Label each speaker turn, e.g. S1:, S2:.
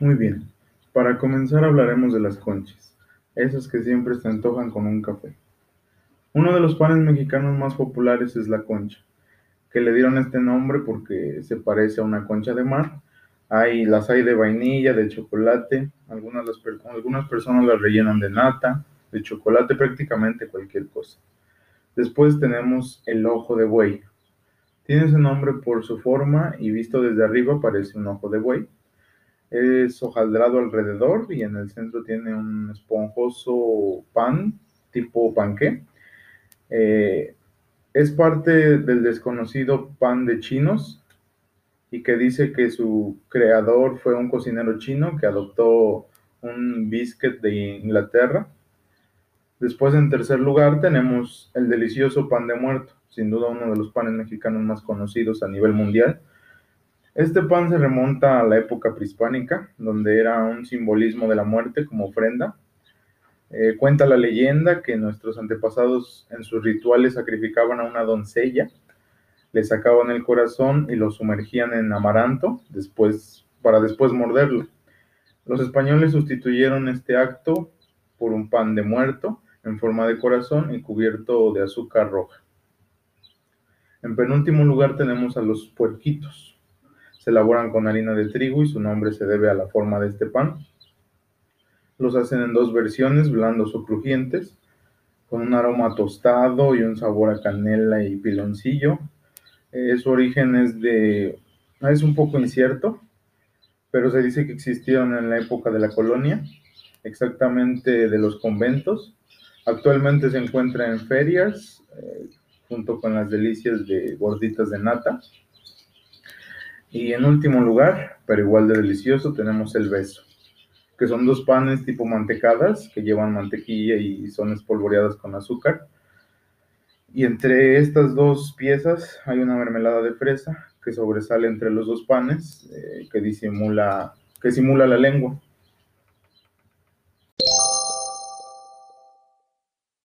S1: Muy bien, para comenzar hablaremos de las conchas, esas que siempre se antojan con un café. Uno de los panes mexicanos más populares es la concha, que le dieron este nombre porque se parece a una concha de mar. Hay, las hay de vainilla, de chocolate, algunas, algunas personas las rellenan de nata, de chocolate, prácticamente cualquier cosa. Después tenemos el ojo de buey. Tiene ese nombre por su forma y visto desde arriba parece un ojo de buey es hojaldrado alrededor y en el centro tiene un esponjoso pan tipo panqué. Eh, es parte del desconocido pan de chinos y que dice que su creador fue un cocinero chino que adoptó un biscuit de Inglaterra. Después, en tercer lugar, tenemos el delicioso pan de muerto, sin duda uno de los panes mexicanos más conocidos a nivel mundial este pan se remonta a la época prehispánica, donde era un simbolismo de la muerte como ofrenda. Eh, cuenta la leyenda que nuestros antepasados en sus rituales sacrificaban a una doncella, le sacaban el corazón y lo sumergían en amaranto después, para después morderlo. Los españoles sustituyeron este acto por un pan de muerto en forma de corazón y cubierto de azúcar roja. En penúltimo lugar tenemos a los puerquitos se elaboran con harina de trigo y su nombre se debe a la forma de este pan. Los hacen en dos versiones, blandos o crujientes, con un aroma tostado y un sabor a canela y piloncillo. Eh, su origen es de es un poco incierto, pero se dice que existieron en la época de la colonia, exactamente de los conventos. Actualmente se encuentra en ferias, eh, junto con las delicias de gorditas de nata. Y en último lugar, pero igual de delicioso, tenemos el beso, que son dos panes tipo mantecadas que llevan mantequilla y son espolvoreadas con azúcar. Y entre estas dos piezas hay una mermelada de fresa que sobresale entre los dos panes, eh, que disimula, que simula la lengua.